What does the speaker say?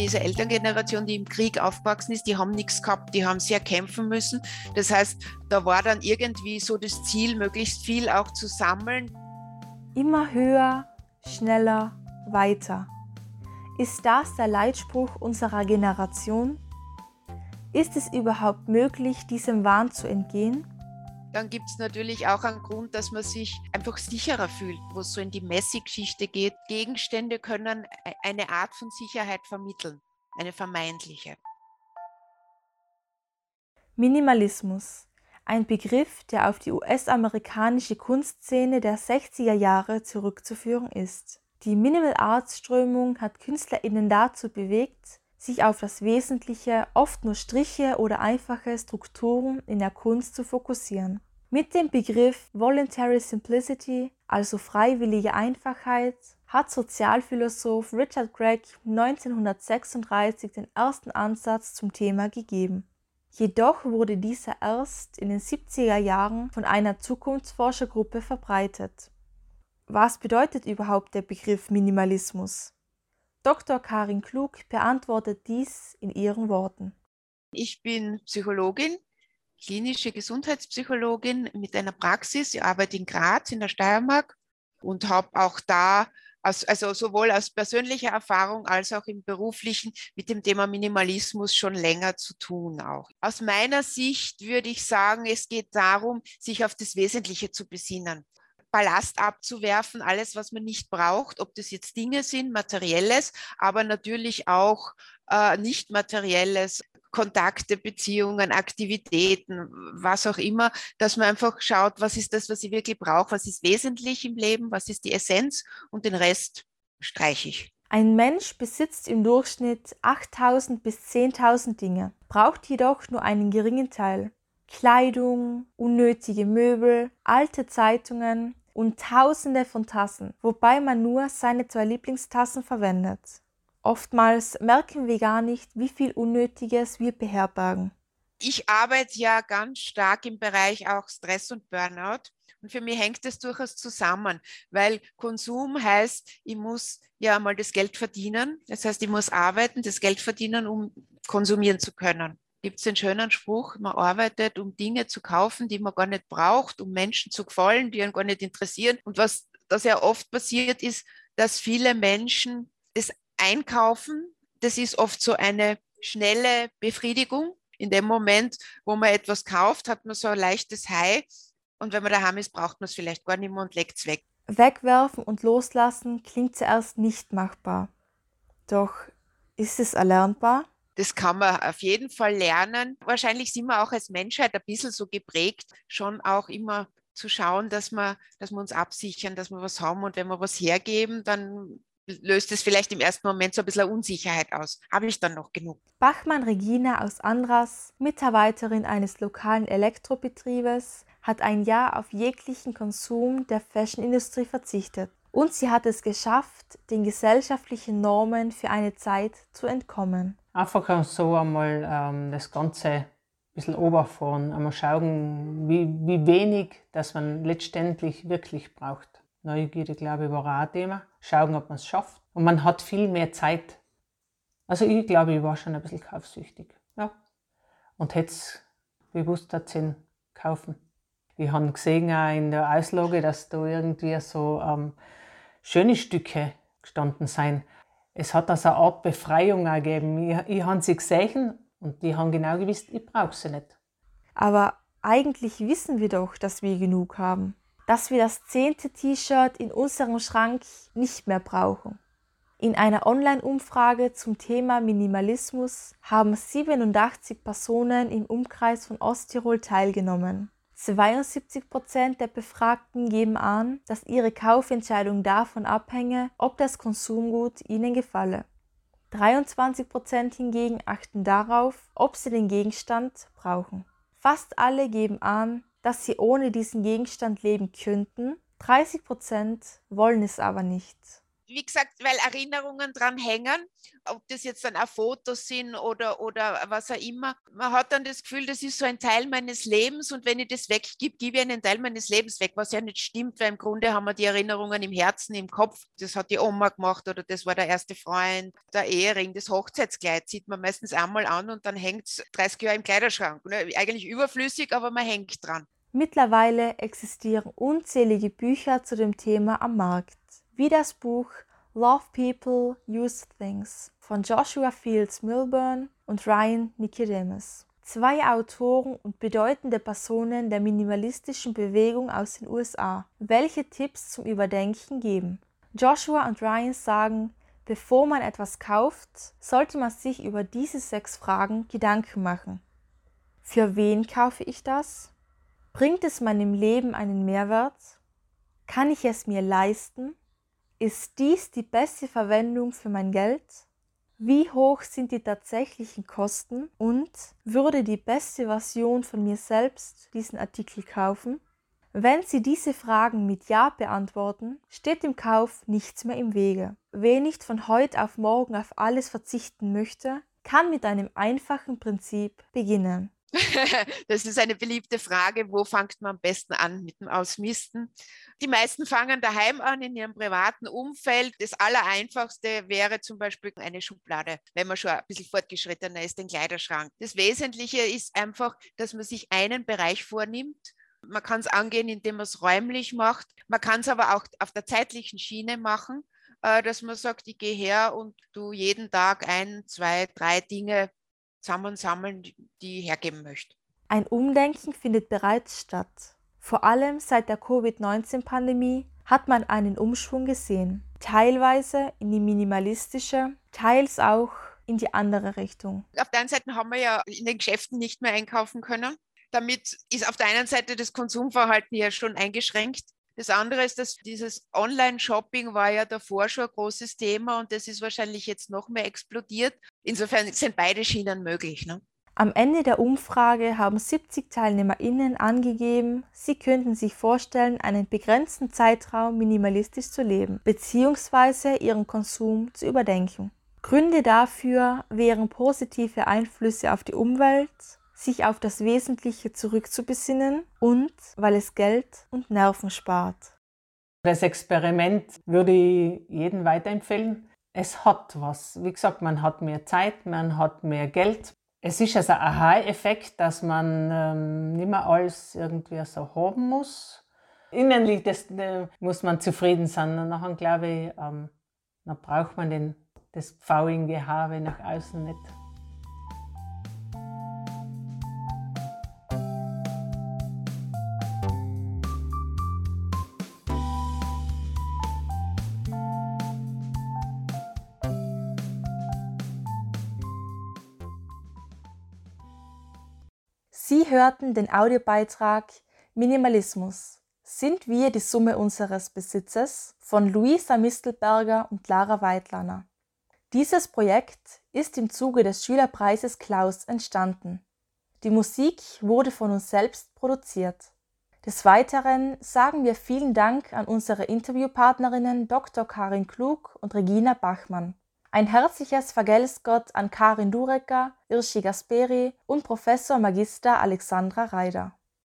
diese Elterngeneration, die im Krieg aufgewachsen ist, die haben nichts gehabt, die haben sehr kämpfen müssen. Das heißt, da war dann irgendwie so das Ziel, möglichst viel auch zu sammeln. Immer höher, schneller, weiter. Ist das der Leitspruch unserer Generation? Ist es überhaupt möglich, diesem Wahn zu entgehen? Dann gibt es natürlich auch einen Grund, dass man sich einfach sicherer fühlt, wo es so in die Messi-Geschichte geht. Gegenstände können e-, eine Art von Sicherheit vermitteln, eine vermeintliche. Minimalismus, ein Begriff, der auf die US-amerikanische Kunstszene der 60er Jahre zurückzuführen ist. Die Minimal Arts Strömung hat KünstlerInnen dazu bewegt, sich auf das Wesentliche, oft nur Striche oder einfache Strukturen in der Kunst zu fokussieren. Mit dem Begriff Voluntary Simplicity, also freiwillige Einfachheit, hat Sozialphilosoph Richard Gregg 1936 den ersten Ansatz zum Thema gegeben. Jedoch wurde dieser erst in den 70er Jahren von einer Zukunftsforschergruppe verbreitet. Was bedeutet überhaupt der Begriff Minimalismus? Dr. Karin Klug beantwortet dies in ihren Worten. Ich bin Psychologin, klinische Gesundheitspsychologin mit einer Praxis. Ich arbeite in Graz in der Steiermark und habe auch da, also sowohl aus persönlicher Erfahrung als auch im beruflichen mit dem Thema Minimalismus schon länger zu tun auch. Aus meiner Sicht würde ich sagen, es geht darum, sich auf das Wesentliche zu besinnen. Ballast abzuwerfen, alles, was man nicht braucht, ob das jetzt Dinge sind, materielles, aber natürlich auch äh, nicht materielles, Kontakte, Beziehungen, Aktivitäten, was auch immer, dass man einfach schaut, was ist das, was ich wirklich brauche, was ist wesentlich im Leben, was ist die Essenz und den Rest streiche ich. Ein Mensch besitzt im Durchschnitt 8000 bis 10.000 Dinge, braucht jedoch nur einen geringen Teil. Kleidung, unnötige Möbel, alte Zeitungen, und tausende von Tassen, wobei man nur seine zwei Lieblingstassen verwendet. Oftmals merken wir gar nicht, wie viel Unnötiges wir beherbergen. Ich arbeite ja ganz stark im Bereich auch Stress und Burnout. Und für mich hängt das durchaus zusammen, weil Konsum heißt, ich muss ja mal das Geld verdienen. Das heißt, ich muss arbeiten, das Geld verdienen, um konsumieren zu können gibt es den schönen Spruch, man arbeitet, um Dinge zu kaufen, die man gar nicht braucht, um Menschen zu gefallen, die einen gar nicht interessieren. Und was da sehr oft passiert ist, dass viele Menschen das einkaufen. Das ist oft so eine schnelle Befriedigung. In dem Moment, wo man etwas kauft, hat man so ein leichtes High. Und wenn man daheim ist, braucht man es vielleicht gar nicht mehr und legt es weg. Wegwerfen und loslassen klingt zuerst nicht machbar. Doch ist es erlernbar? Das kann man auf jeden Fall lernen. Wahrscheinlich sind wir auch als Menschheit ein bisschen so geprägt, schon auch immer zu schauen, dass wir, dass wir uns absichern, dass wir was haben und wenn wir was hergeben, dann löst es vielleicht im ersten Moment so ein bisschen Unsicherheit aus. Habe ich dann noch genug? Bachmann Regina aus Andras, Mitarbeiterin eines lokalen Elektrobetriebes, hat ein Jahr auf jeglichen Konsum der Fashionindustrie verzichtet. Und sie hat es geschafft, den gesellschaftlichen Normen für eine Zeit zu entkommen. Einfach so einmal ähm, das Ganze ein bisschen oberfahren, einmal schauen, wie, wie wenig das man letztendlich wirklich braucht. Neugierde, glaube ich, war auch ein Thema. Schauen, ob man es schafft. Und man hat viel mehr Zeit. Also ich glaube, ich war schon ein bisschen kaufsüchtig. Ja. Und hätte es bewusst dazu kaufen. Wir haben gesehen auch in der Auslage, dass da irgendwie so ähm, schöne Stücke gestanden sind es hat also eine Art Befreiung gegeben. Ich, ich habe sie gesehen und die haben genau gewusst, ich brauche sie nicht. Aber eigentlich wissen wir doch, dass wir genug haben. Dass wir das zehnte T-Shirt in unserem Schrank nicht mehr brauchen. In einer Online-Umfrage zum Thema Minimalismus haben 87 Personen im Umkreis von Osttirol teilgenommen. 72 Prozent der Befragten geben an, dass ihre Kaufentscheidung davon abhänge, ob das Konsumgut ihnen gefalle. 23 Prozent hingegen achten darauf, ob sie den Gegenstand brauchen. Fast alle geben an, dass sie ohne diesen Gegenstand leben könnten, 30 Prozent wollen es aber nicht. Wie gesagt, weil Erinnerungen dran hängen, ob das jetzt dann auch Fotos sind oder, oder was auch immer. Man hat dann das Gefühl, das ist so ein Teil meines Lebens und wenn ich das weggebe, gebe ich einen Teil meines Lebens weg, was ja nicht stimmt, weil im Grunde haben wir die Erinnerungen im Herzen, im Kopf. Das hat die Oma gemacht oder das war der erste Freund, der Ehering, das Hochzeitskleid sieht man meistens einmal an und dann hängt es 30 Jahre im Kleiderschrank. Ne? Eigentlich überflüssig, aber man hängt dran. Mittlerweile existieren unzählige Bücher zu dem Thema am Markt, wie das Buch Love People, Use Things von Joshua Fields Milburn und Ryan Nicodemus. Zwei Autoren und bedeutende Personen der minimalistischen Bewegung aus den USA, welche Tipps zum Überdenken geben. Joshua und Ryan sagen, bevor man etwas kauft, sollte man sich über diese sechs Fragen Gedanken machen. Für wen kaufe ich das? Bringt es meinem Leben einen Mehrwert? Kann ich es mir leisten? Ist dies die beste Verwendung für mein Geld? Wie hoch sind die tatsächlichen Kosten und würde die beste Version von mir selbst diesen Artikel kaufen? Wenn Sie diese Fragen mit Ja beantworten, steht dem Kauf nichts mehr im Wege. Wer nicht von heute auf morgen auf alles verzichten möchte, kann mit einem einfachen Prinzip beginnen. das ist eine beliebte Frage. Wo fängt man am besten an mit dem Ausmisten? Die meisten fangen daheim an, in ihrem privaten Umfeld. Das Allereinfachste wäre zum Beispiel eine Schublade, wenn man schon ein bisschen fortgeschrittener ist, den Kleiderschrank. Das Wesentliche ist einfach, dass man sich einen Bereich vornimmt. Man kann es angehen, indem man es räumlich macht. Man kann es aber auch auf der zeitlichen Schiene machen äh, dass man sagt, ich gehe her und du jeden Tag ein, zwei, drei Dinge zusammensammeln, die ich hergeben möchte. Ein Umdenken findet bereits statt. Vor allem seit der Covid-19-Pandemie hat man einen Umschwung gesehen, teilweise in die minimalistische, teils auch in die andere Richtung. Auf der einen Seite haben wir ja in den Geschäften nicht mehr einkaufen können. Damit ist auf der einen Seite das Konsumverhalten ja schon eingeschränkt. Das andere ist, dass dieses Online-Shopping war ja davor schon ein großes Thema und das ist wahrscheinlich jetzt noch mehr explodiert. Insofern sind beide Schienen möglich. Ne? Am Ende der Umfrage haben 70 TeilnehmerInnen angegeben, sie könnten sich vorstellen, einen begrenzten Zeitraum minimalistisch zu leben bzw. ihren Konsum zu überdenken. Gründe dafür wären positive Einflüsse auf die Umwelt, sich auf das Wesentliche zurückzubesinnen und weil es Geld und Nerven spart. Das Experiment würde ich jedem weiterempfehlen. Es hat was. Wie gesagt, man hat mehr Zeit, man hat mehr Geld. Es ist also ein Aha-Effekt, dass man ähm, nicht mehr alles irgendwie so haben muss. Innerlich das, äh, muss man zufrieden sein. Und nachher glaube ich, ähm, dann braucht man den, das pfauige Gehabe nach außen nicht. Sie hörten den Audiobeitrag Minimalismus. Sind wir die Summe unseres Besitzes von Luisa Mistelberger und Lara Weidlaner. Dieses Projekt ist im Zuge des Schülerpreises Klaus entstanden. Die Musik wurde von uns selbst produziert. Des Weiteren sagen wir vielen Dank an unsere Interviewpartnerinnen Dr. Karin Klug und Regina Bachmann. Ein herzliches Vergelt's Gott an Karin Durecker, Irschi Gasperi und Professor Magister Alexandra Reider.